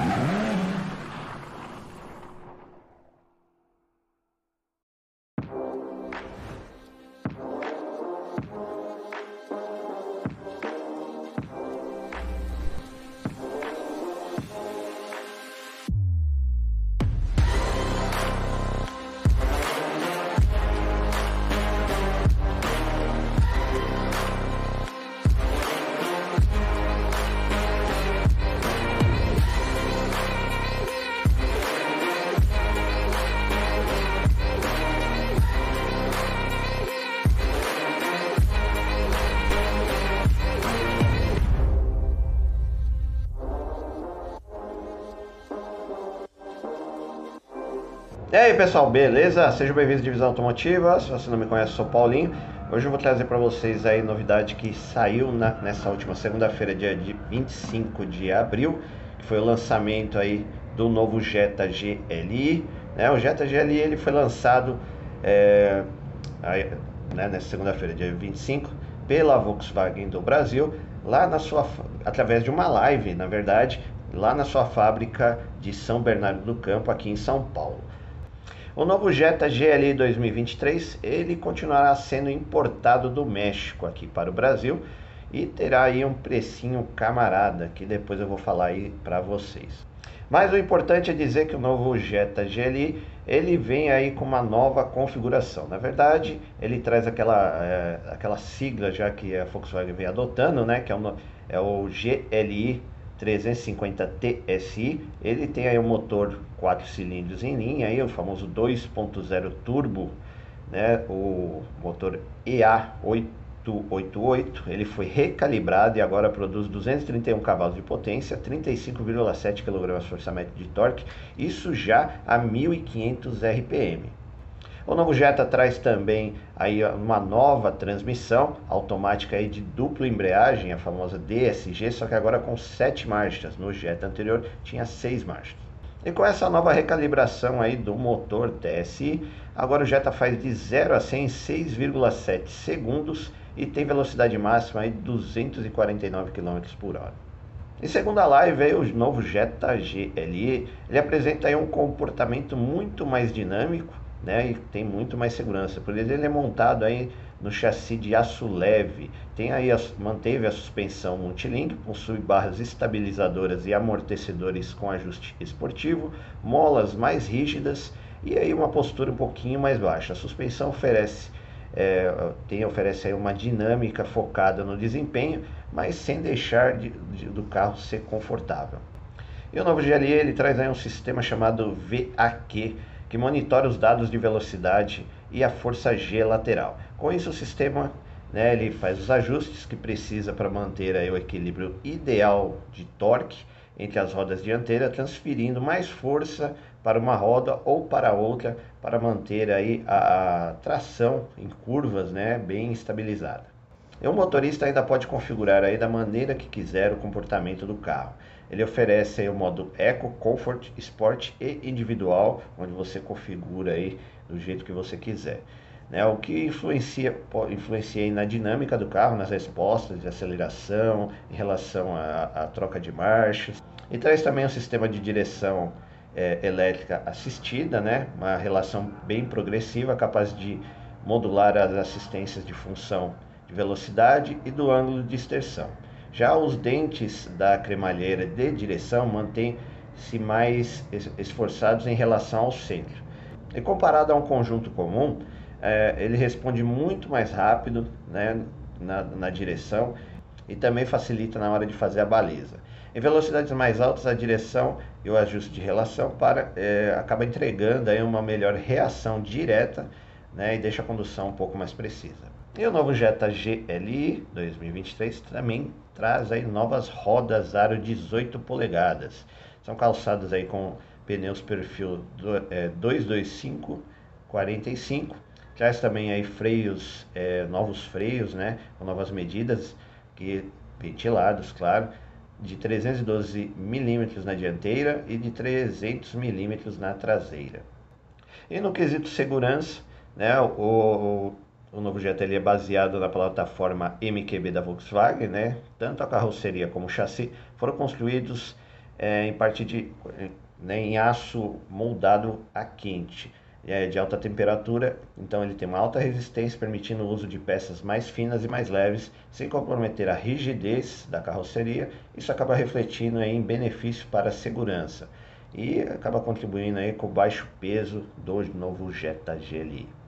Mm-hmm. E aí pessoal, beleza? Sejam bem-vindos à Divisão Automotiva. Se você não me conhece, eu sou Paulinho. Hoje eu vou trazer para vocês aí novidade que saiu na, nessa última segunda-feira, dia de 25 de abril, que foi o lançamento aí do novo Jetta GLI. Né? O Jetta GLI ele foi lançado é, aí, né, nessa segunda-feira, dia 25, pela Volkswagen do Brasil, lá na sua através de uma live, na verdade, lá na sua fábrica de São Bernardo do Campo, aqui em São Paulo. O novo Jetta GLI 2023 ele continuará sendo importado do México aqui para o Brasil e terá aí um precinho camarada que depois eu vou falar aí para vocês. Mas o importante é dizer que o novo Jetta GLI ele vem aí com uma nova configuração. Na verdade, ele traz aquela, é, aquela sigla já que a Volkswagen vem adotando, né? Que é o, é o GLI 350 TSI, ele tem aí um motor 4 cilindros em linha, aí, o famoso 2.0 turbo, né, o motor EA888, ele foi recalibrado e agora produz 231 cavalos de potência, 35,7 kgfm de torque, isso já a 1500 RPM. O novo Jetta traz também aí uma nova transmissão automática aí de dupla embreagem, a famosa DSG, só que agora com sete marchas. No Jetta anterior tinha seis marchas. E com essa nova recalibração aí do motor TSI, agora o Jetta faz de 0 a 100 em 6,7 segundos e tem velocidade máxima aí de 249 km por hora. Em segunda live, aí, o novo Jetta GLE, ele apresenta aí um comportamento muito mais dinâmico, né? E tem muito mais segurança. Por ele é montado aí no chassi de aço leve. Tem aí manteve a suspensão multilink, possui barras estabilizadoras e amortecedores com ajuste esportivo, molas mais rígidas e aí uma postura um pouquinho mais baixa. A suspensão oferece é, tem oferece aí uma dinâmica focada no desempenho, mas sem deixar de, de, do carro ser confortável. E o novo GLE ele traz aí um sistema chamado VAQ, que monitora os dados de velocidade e a força G lateral. Com isso, o sistema né, ele faz os ajustes que precisa para manter aí, o equilíbrio ideal de torque entre as rodas dianteiras, transferindo mais força para uma roda ou para outra para manter aí a, a tração em curvas né, bem estabilizada. E o motorista ainda pode configurar aí da maneira que quiser o comportamento do carro. Ele oferece o modo Eco, Comfort, Sport e Individual, onde você configura aí do jeito que você quiser. Né, o que influencia, influencia na dinâmica do carro, nas respostas de aceleração, em relação à, troca de marchas. E traz também um sistema de direção é, elétrica assistida, né, uma relação bem progressiva, capaz de modular as assistências de função de velocidade e do ângulo de extensão. Já os dentes da cremalheira de direção mantêm-se mais esforçados em relação ao centro. E comparado a um conjunto comum, é, ele responde muito mais rápido né, na, na direção e também facilita na hora de fazer a baliza. Em velocidades mais altas, a direção e o ajuste de relação para, é, acaba entregando aí uma melhor reação direta né, e deixa a condução um pouco mais precisa. E o novo Jetta GLI 2023 também traz aí novas rodas aro 18 polegadas. São calçadas aí com pneus perfil é, 225 45. Traz também aí freios, é, novos freios, né, com novas medidas que ventilados, claro, de 312 milímetros na dianteira e de 300 milímetros na traseira. E no quesito segurança, né, o, o novo Jetta ele é baseado na plataforma MQB da Volkswagen, né? Tanto a carroceria como o chassi foram construídos é, em parte de né, em aço moldado a quente é, de alta temperatura, então ele tem uma alta resistência, permitindo o uso de peças mais finas e mais leves, sem comprometer a rigidez da carroceria. Isso acaba refletindo aí em benefício para a segurança e acaba contribuindo aí com o baixo peso do novo Jetta GLI.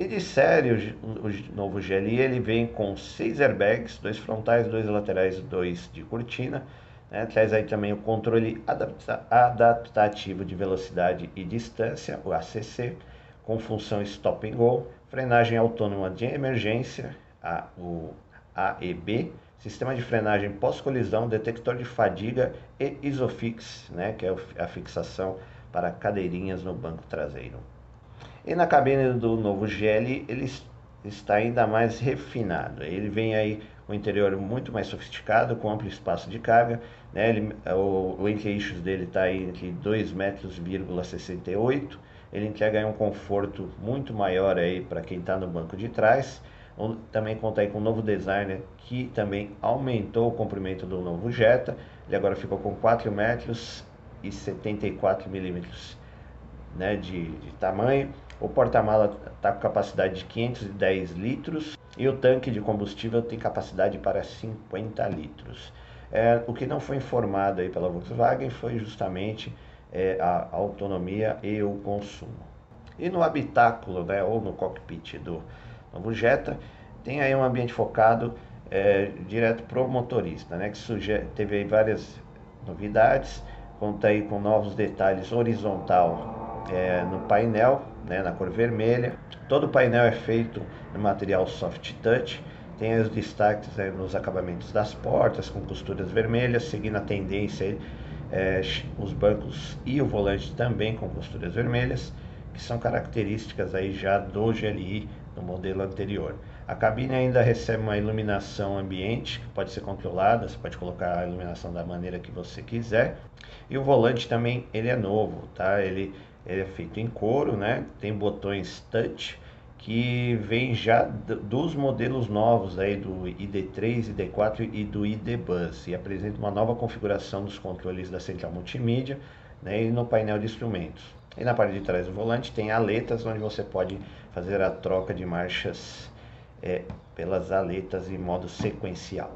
E de série, o, o novo GLI ele vem com seis airbags, dois frontais, dois laterais, dois de cortina. Né? Traz aí também o controle adapta adaptativo de velocidade e distância, o ACC, com função stop and go, frenagem autônoma de emergência, a, o AEB, sistema de frenagem pós-colisão, detector de fadiga e Isofix, né, que é a fixação para cadeirinhas no banco traseiro. E na cabine do novo GL ele está ainda mais refinado. Ele vem aí com o interior muito mais sofisticado, com amplo espaço de carga. Né? Ele, o, o dele está entre 2,68 metros, ele entrega um conforto muito maior aí para quem está no banco de trás também conta aí com um novo designer que também aumentou o comprimento do novo Jetta. Ele agora ficou com 4 metros e 74 milímetros né, de, de tamanho. O porta-mala está com capacidade de 510 litros e o tanque de combustível tem capacidade para 50 litros. É, o que não foi informado aí pela Volkswagen foi justamente é, a autonomia e o consumo. E no habitáculo, né, ou no cockpit do, Novo Jetta tem aí um ambiente focado é, direto para o motorista, né? Que teve várias novidades, conta aí com novos detalhes horizontal é, no painel, né, na cor vermelha. Todo o painel é feito no material soft touch. Tem os destaques né, nos acabamentos das portas com costuras vermelhas, seguindo a tendência é, os bancos e o volante também com costuras vermelhas, que são características aí já do GLI no modelo anterior. A cabine ainda recebe uma iluminação ambiente, que pode ser controlada, você pode colocar a iluminação da maneira que você quiser. E o volante também, ele é novo, tá? Ele, ele é feito em couro, né? Tem botões touch, que vem já dos modelos novos aí do ID3, ID4 e do ID Bus e apresenta uma nova configuração dos controles da central multimídia né, e no painel de instrumentos. E na parte de trás do volante tem aletas onde você pode fazer a troca de marchas é, pelas aletas em modo sequencial.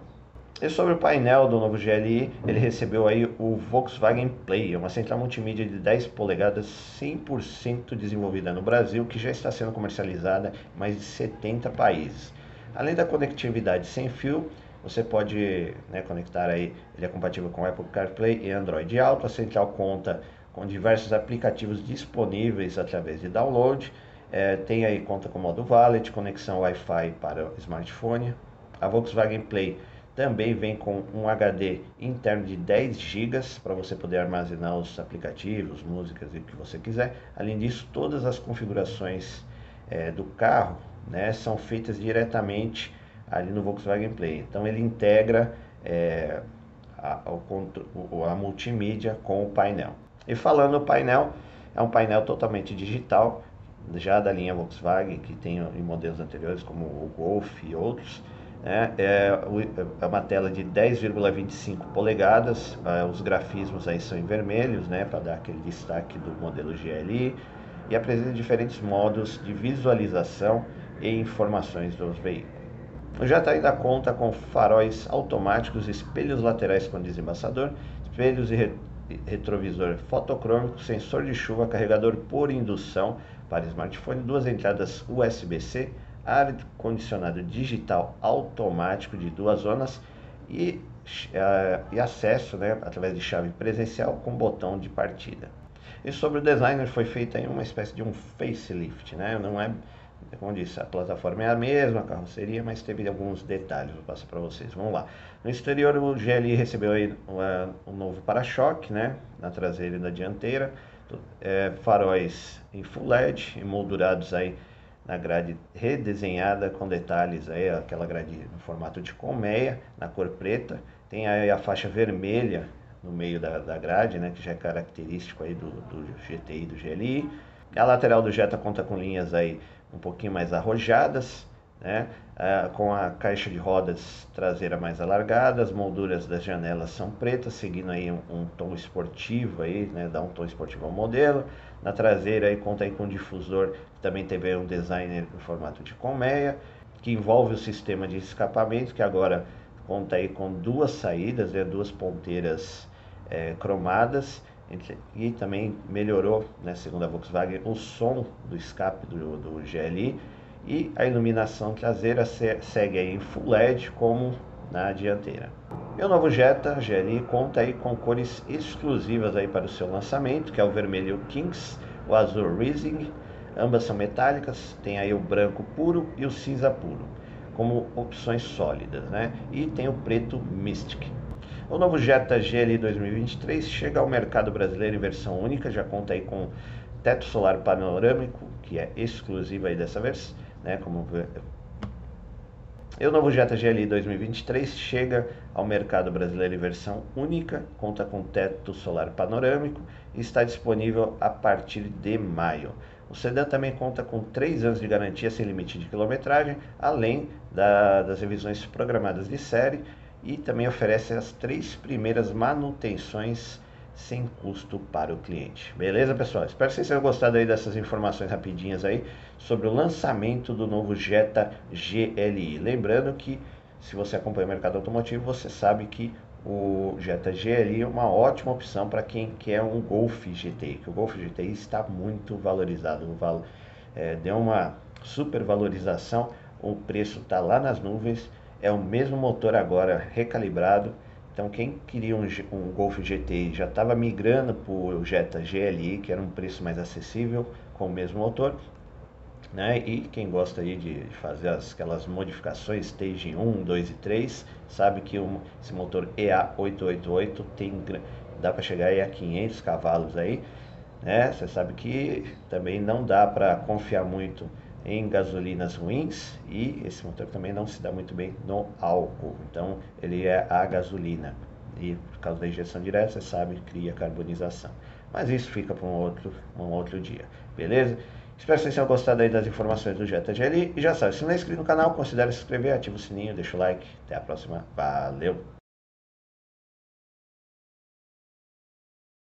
E sobre o painel do novo GLI, ele recebeu aí o Volkswagen Play, uma central multimídia de 10 polegadas 100% desenvolvida no Brasil, que já está sendo comercializada em mais de 70 países. Além da conectividade sem fio, você pode né, conectar aí, ele é compatível com Apple CarPlay e Android Auto. A central conta com diversos aplicativos disponíveis através de download. É, tem aí conta com modo Wallet, conexão Wi-Fi para smartphone. A Volkswagen Play também vem com um HD interno de 10 GB para você poder armazenar os aplicativos, músicas e o que você quiser. Além disso, todas as configurações é, do carro né, são feitas diretamente ali no Volkswagen Play. Então ele integra é, a, a, a multimídia com o painel. E falando no painel, é um painel totalmente digital, já da linha Volkswagen, que tem em modelos anteriores, como o Golf e outros. Né? É, é uma tela de 10,25 polegadas, é, os grafismos aí são em vermelhos, né, para dar aquele destaque do modelo GLI, e apresenta diferentes modos de visualização e informações dos veículos. O Jetta ainda conta com faróis automáticos, espelhos laterais com desembaçador, espelhos e retrovisor fotocrômico, sensor de chuva, carregador por indução para smartphone, duas entradas USB-C, ar-condicionado digital automático de duas zonas e, uh, e acesso né, através de chave presencial com botão de partida. E sobre o designer foi feita uma espécie de um facelift, né? Não é, como disse, a plataforma é a mesma, a carroceria, mas teve alguns detalhes, vou passar para vocês. Vamos lá. No exterior o GLI recebeu aí um novo para-choque, né? Na traseira e na dianteira é, faróis em full LED, emoldurados aí na grade redesenhada com detalhes aí, aquela grade no formato de colmeia, na cor preta. Tem aí a faixa vermelha no meio da, da grade, né, que já é característico aí do, do GTI do GLI. A lateral do Jetta conta com linhas aí um pouquinho mais arrojadas, né? Ah, com a caixa de rodas traseira mais alargada, as molduras das janelas são pretas, seguindo aí um, um tom esportivo aí, né? Dá um tom esportivo ao modelo. Na traseira aí conta aí com um difusor que também teve um designer em formato de colmeia, que envolve o sistema de escapamento, que agora conta aí com duas saídas, né? duas ponteiras é, cromadas e também melhorou, né, segundo a Volkswagen, o som do escape do, do GLI e a iluminação traseira segue em Full LED como na dianteira. E o novo Jetta GLI conta aí com cores exclusivas aí para o seu lançamento, que é o vermelho Kings, o azul Rising, ambas são metálicas, tem aí o branco puro e o cinza puro, como opções sólidas, né? E tem o preto Mystic. O novo Jetta GLI 2023 chega ao mercado brasileiro em versão única, já conta aí com teto solar panorâmico, que é exclusivo aí dessa vez, né, como e o novo Jetta GLI 2023 chega ao mercado brasileiro em versão única, conta com teto solar panorâmico e está disponível a partir de maio. O sedã também conta com 3 anos de garantia sem limite de quilometragem, além da, das revisões programadas de série e também oferece as três primeiras manutenções sem custo para o cliente. Beleza, pessoal? Espero que vocês tenham gostado aí dessas informações rapidinhas aí sobre o lançamento do novo Jetta GLI. Lembrando que se você acompanha o mercado automotivo, você sabe que o Jetta GLI é uma ótima opção para quem quer um Golf GTI, que o Golf GTI está muito valorizado, é, deu uma super valorização, o preço está lá nas nuvens, é o mesmo motor agora recalibrado, então quem queria um, um Golf GTI já estava migrando para o Jetta GLI, que era um preço mais acessível com o mesmo motor. Né? E quem gosta aí de fazer as, aquelas modificações Stage 1, 2 e 3, sabe que um, esse motor EA888 tem, dá para chegar aí a 500 cavalos aí. Né? Você sabe que também não dá para confiar muito em gasolinas ruins e esse motor também não se dá muito bem no álcool. Então ele é a gasolina e por causa da injeção direta, você sabe, cria carbonização. Mas isso fica para um outro, um outro dia, beleza? Espero que vocês tenham gostado aí das informações do Jetta GLI. E já sabe, se não é inscrito no canal, considere se inscrever, ativa o sininho, deixa o like. Até a próxima. Valeu!